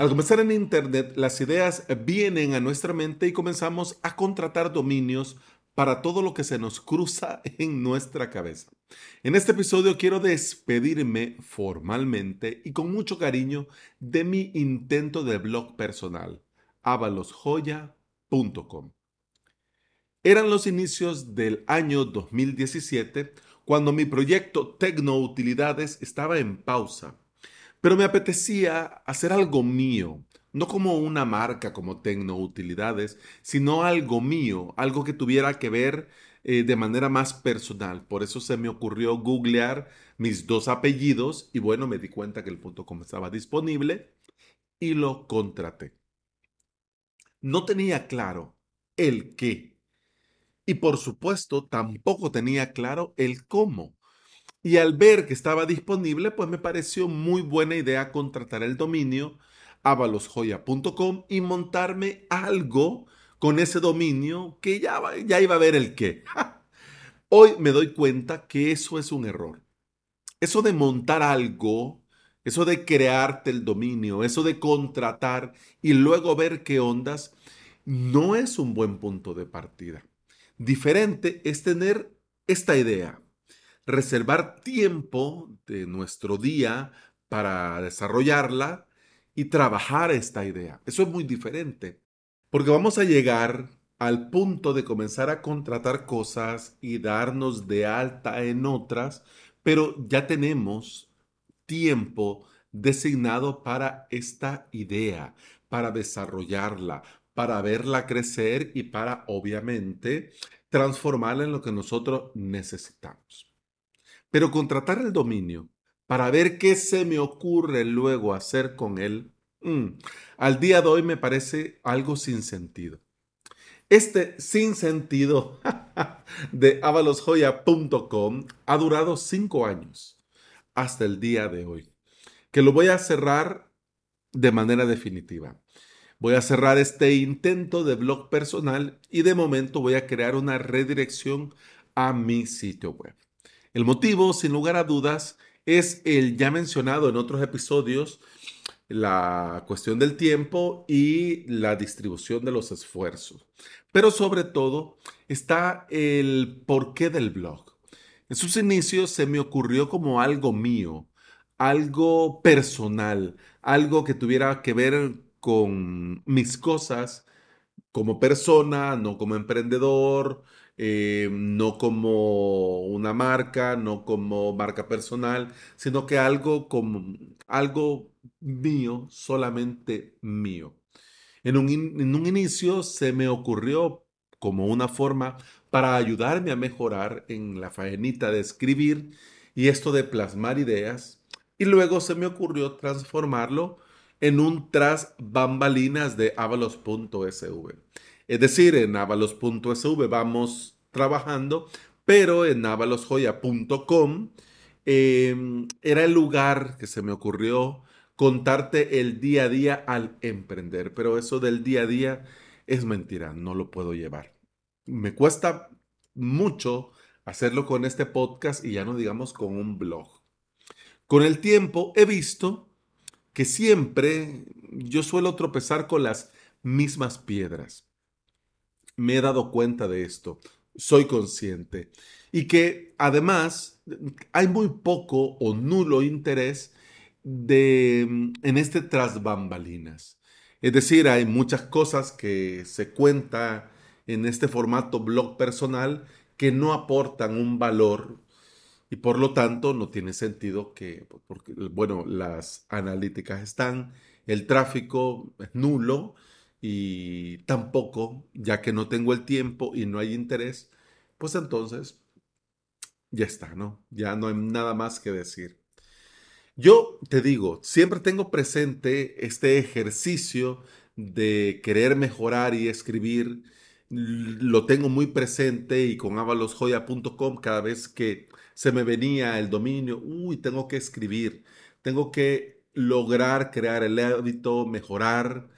Al comenzar en Internet, las ideas vienen a nuestra mente y comenzamos a contratar dominios para todo lo que se nos cruza en nuestra cabeza. En este episodio quiero despedirme formalmente y con mucho cariño de mi intento de blog personal, avalosjoya.com. Eran los inicios del año 2017 cuando mi proyecto Tecnoutilidades estaba en pausa pero me apetecía hacer algo mío, no como una marca como Tecnoutilidades, sino algo mío, algo que tuviera que ver eh, de manera más personal. Por eso se me ocurrió googlear mis dos apellidos y bueno, me di cuenta que el .com estaba disponible y lo contraté. No tenía claro el qué y por supuesto tampoco tenía claro el cómo. Y al ver que estaba disponible, pues me pareció muy buena idea contratar el dominio avalosjoya.com y montarme algo con ese dominio que ya, ya iba a ver el qué. Hoy me doy cuenta que eso es un error. Eso de montar algo, eso de crearte el dominio, eso de contratar y luego ver qué ondas, no es un buen punto de partida. Diferente es tener esta idea, reservar tiempo de nuestro día para desarrollarla y trabajar esta idea. Eso es muy diferente, porque vamos a llegar al punto de comenzar a contratar cosas y darnos de alta en otras, pero ya tenemos tiempo designado para esta idea, para desarrollarla, para verla crecer y para, obviamente, transformarla en lo que nosotros necesitamos. Pero contratar el dominio para ver qué se me ocurre luego hacer con él, mm, al día de hoy me parece algo sin sentido. Este sin sentido de avalosjoya.com ha durado cinco años hasta el día de hoy, que lo voy a cerrar de manera definitiva. Voy a cerrar este intento de blog personal y de momento voy a crear una redirección a mi sitio web. El motivo, sin lugar a dudas, es el ya mencionado en otros episodios, la cuestión del tiempo y la distribución de los esfuerzos. Pero sobre todo está el porqué del blog. En sus inicios se me ocurrió como algo mío, algo personal, algo que tuviera que ver con mis cosas como persona, no como emprendedor, eh, no como una marca, no como marca personal, sino que algo como algo mío, solamente mío. En un, un inicio se me ocurrió como una forma para ayudarme a mejorar en la faenita de escribir y esto de plasmar ideas. Y luego se me ocurrió transformarlo en un tras bambalinas de avalos.sv. Es decir, en avalos.sv vamos trabajando, pero en avalosjoya.com em, era el lugar que se me ocurrió contarte el día a día al emprender. Pero eso del día a día es mentira, no lo puedo llevar. Me cuesta mucho hacerlo con este podcast y ya no digamos con un blog. Con el tiempo he visto que siempre yo suelo tropezar con las mismas piedras me he dado cuenta de esto, soy consciente. Y que además hay muy poco o nulo interés de, en este tras bambalinas. Es decir, hay muchas cosas que se cuenta en este formato blog personal que no aportan un valor y por lo tanto no tiene sentido que, porque, bueno, las analíticas están, el tráfico es nulo y tampoco, ya que no tengo el tiempo y no hay interés, pues entonces ya está, ¿no? Ya no hay nada más que decir. Yo te digo, siempre tengo presente este ejercicio de querer mejorar y escribir. Lo tengo muy presente y con avalosjoya.com cada vez que se me venía el dominio, uy, tengo que escribir, tengo que lograr crear el hábito, mejorar,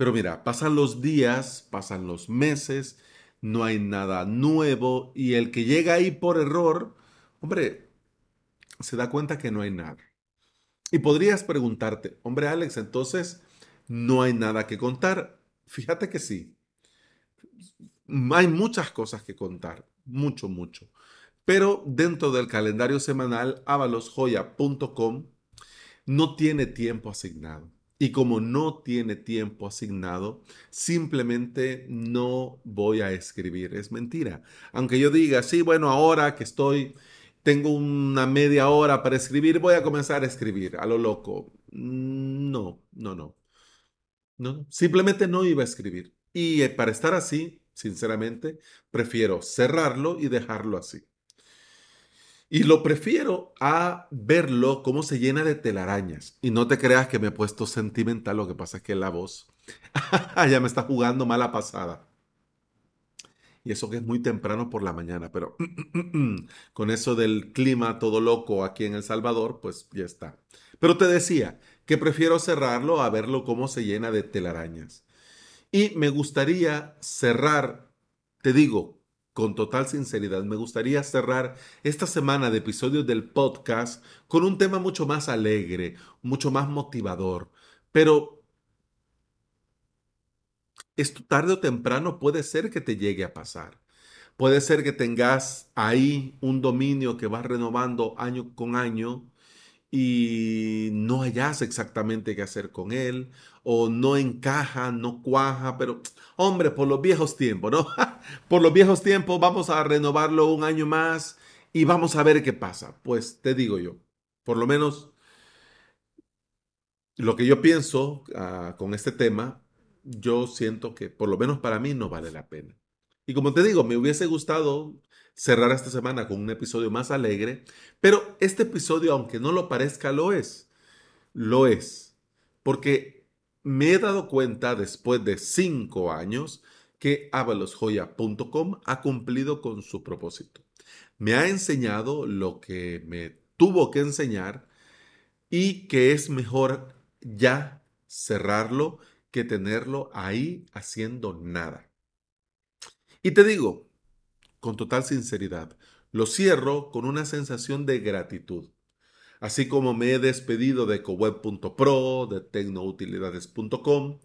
pero mira, pasan los días, pasan los meses, no hay nada nuevo y el que llega ahí por error, hombre, se da cuenta que no hay nada. Y podrías preguntarte, hombre Alex, entonces no hay nada que contar. Fíjate que sí. Hay muchas cosas que contar, mucho, mucho. Pero dentro del calendario semanal, avalosjoya.com no tiene tiempo asignado. Y como no tiene tiempo asignado, simplemente no voy a escribir. Es mentira. Aunque yo diga, sí, bueno, ahora que estoy, tengo una media hora para escribir, voy a comenzar a escribir a lo loco. No, no, no. No, simplemente no iba a escribir. Y eh, para estar así, sinceramente, prefiero cerrarlo y dejarlo así. Y lo prefiero a verlo cómo se llena de telarañas. Y no te creas que me he puesto sentimental, lo que pasa es que la voz ya me está jugando mala pasada. Y eso que es muy temprano por la mañana, pero con eso del clima todo loco aquí en El Salvador, pues ya está. Pero te decía que prefiero cerrarlo a verlo cómo se llena de telarañas. Y me gustaría cerrar, te digo, con total sinceridad, me gustaría cerrar esta semana de episodios del podcast con un tema mucho más alegre, mucho más motivador. Pero esto tarde o temprano puede ser que te llegue a pasar. Puede ser que tengas ahí un dominio que va renovando año con año y no hayas exactamente qué hacer con él, o no encaja, no cuaja, pero hombre, por los viejos tiempos, ¿no? por los viejos tiempos vamos a renovarlo un año más y vamos a ver qué pasa. Pues te digo yo, por lo menos lo que yo pienso ah, con este tema, yo siento que por lo menos para mí no vale la pena. Y como te digo, me hubiese gustado cerrar esta semana con un episodio más alegre, pero este episodio, aunque no lo parezca, lo es. Lo es. Porque me he dado cuenta después de cinco años que avalosjoya.com ha cumplido con su propósito. Me ha enseñado lo que me tuvo que enseñar y que es mejor ya cerrarlo que tenerlo ahí haciendo nada. Y te digo, con total sinceridad. Lo cierro con una sensación de gratitud. Así como me he despedido de ecoweb.pro, de tecnoutilidades.com,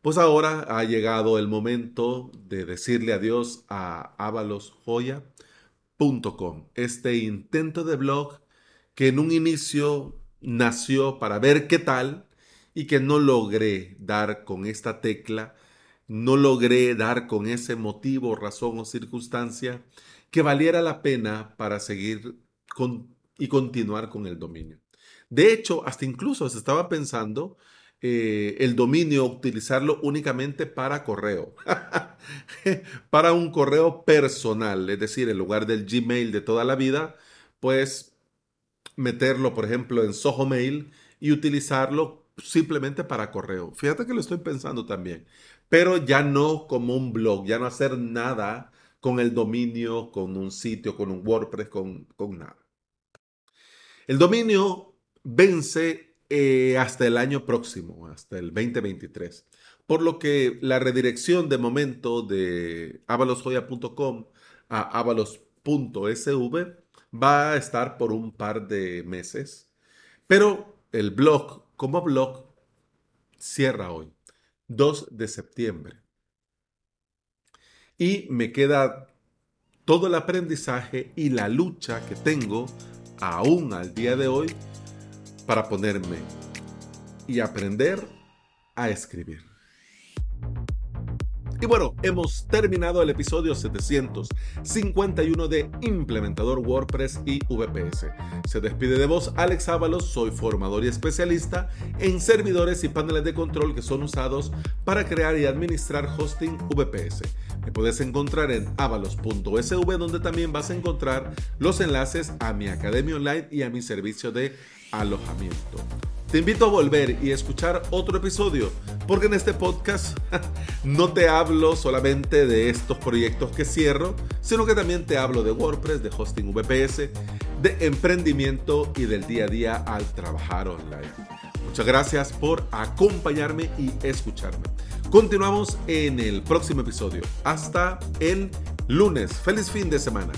pues ahora ha llegado el momento de decirle adiós a avalosjoya.com, este intento de blog que en un inicio nació para ver qué tal y que no logré dar con esta tecla no logré dar con ese motivo, razón o circunstancia que valiera la pena para seguir y continuar con el dominio. De hecho, hasta incluso se estaba pensando eh, el dominio, utilizarlo únicamente para correo, para un correo personal, es decir, en lugar del Gmail de toda la vida, pues meterlo, por ejemplo, en Soho Mail y utilizarlo simplemente para correo. Fíjate que lo estoy pensando también pero ya no como un blog, ya no hacer nada con el dominio, con un sitio, con un WordPress, con, nada. El dominio vence eh, hasta el año próximo, hasta el 2023. Por lo que la redirección de momento de avalosjoya.com a avalos.sv va a estar por un par de meses. Pero el blog como blog cierra hoy. 2 de septiembre. Y me queda todo el aprendizaje y la lucha que tengo aún al día de hoy para ponerme y aprender a escribir. Y bueno, hemos terminado el episodio 751 de Implementador WordPress y VPS. Se despide de vos Alex Ábalos, soy formador y especialista en servidores y paneles de control que son usados para crear y administrar hosting VPS. Me puedes encontrar en avalos.sv donde también vas a encontrar los enlaces a mi academia online y a mi servicio de alojamiento. Te invito a volver y escuchar otro episodio, porque en este podcast no te hablo solamente de estos proyectos que cierro, sino que también te hablo de WordPress, de hosting VPS, de emprendimiento y del día a día al trabajar online. Muchas gracias por acompañarme y escucharme. Continuamos en el próximo episodio. Hasta el lunes. Feliz fin de semana.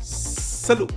Salud.